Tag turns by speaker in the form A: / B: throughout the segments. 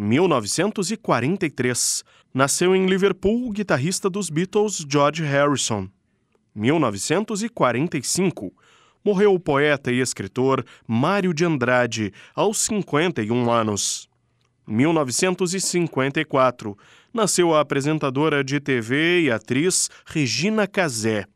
A: 1943. Nasceu em Liverpool o guitarrista dos Beatles George Harrison. 1945. Morreu o poeta e escritor Mário de Andrade, aos 51 anos. 1954. Nasceu a apresentadora de TV e atriz Regina Casé.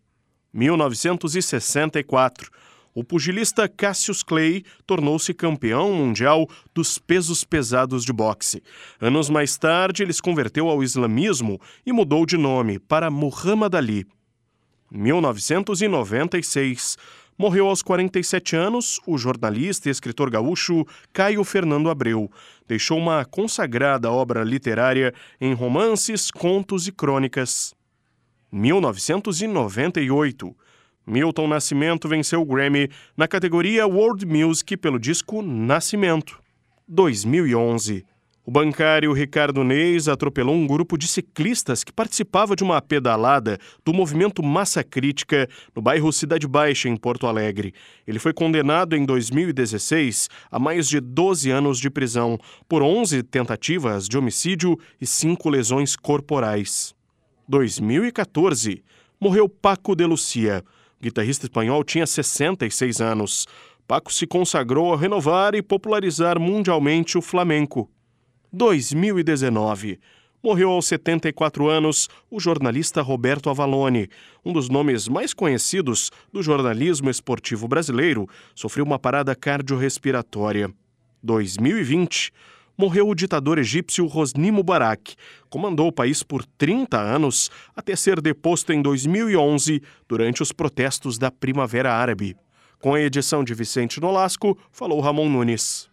A: 1964 o pugilista Cassius Clay tornou-se campeão mundial dos pesos pesados de boxe. Anos mais tarde, ele se converteu ao islamismo e mudou de nome para Muhammad Ali. 1996. Morreu aos 47 anos o jornalista e escritor gaúcho Caio Fernando Abreu. Deixou uma consagrada obra literária em romances, contos e crônicas. 1998. Milton Nascimento venceu o Grammy na categoria World Music pelo disco Nascimento. 2011. O bancário Ricardo Neis atropelou um grupo de ciclistas que participava de uma pedalada do movimento Massa Crítica no bairro Cidade Baixa, em Porto Alegre. Ele foi condenado em 2016 a mais de 12 anos de prisão por 11 tentativas de homicídio e 5 lesões corporais. 2014. Morreu Paco de Lucia guitarrista espanhol, tinha 66 anos. Paco se consagrou a renovar e popularizar mundialmente o flamenco. 2019. Morreu aos 74 anos o jornalista Roberto Avalone, um dos nomes mais conhecidos do jornalismo esportivo brasileiro, sofreu uma parada cardiorrespiratória. 2020 morreu o ditador egípcio Hosni Mubarak. Comandou o país por 30 anos até ser deposto em 2011 durante os protestos da Primavera Árabe. Com a edição de Vicente Nolasco, falou Ramon Nunes.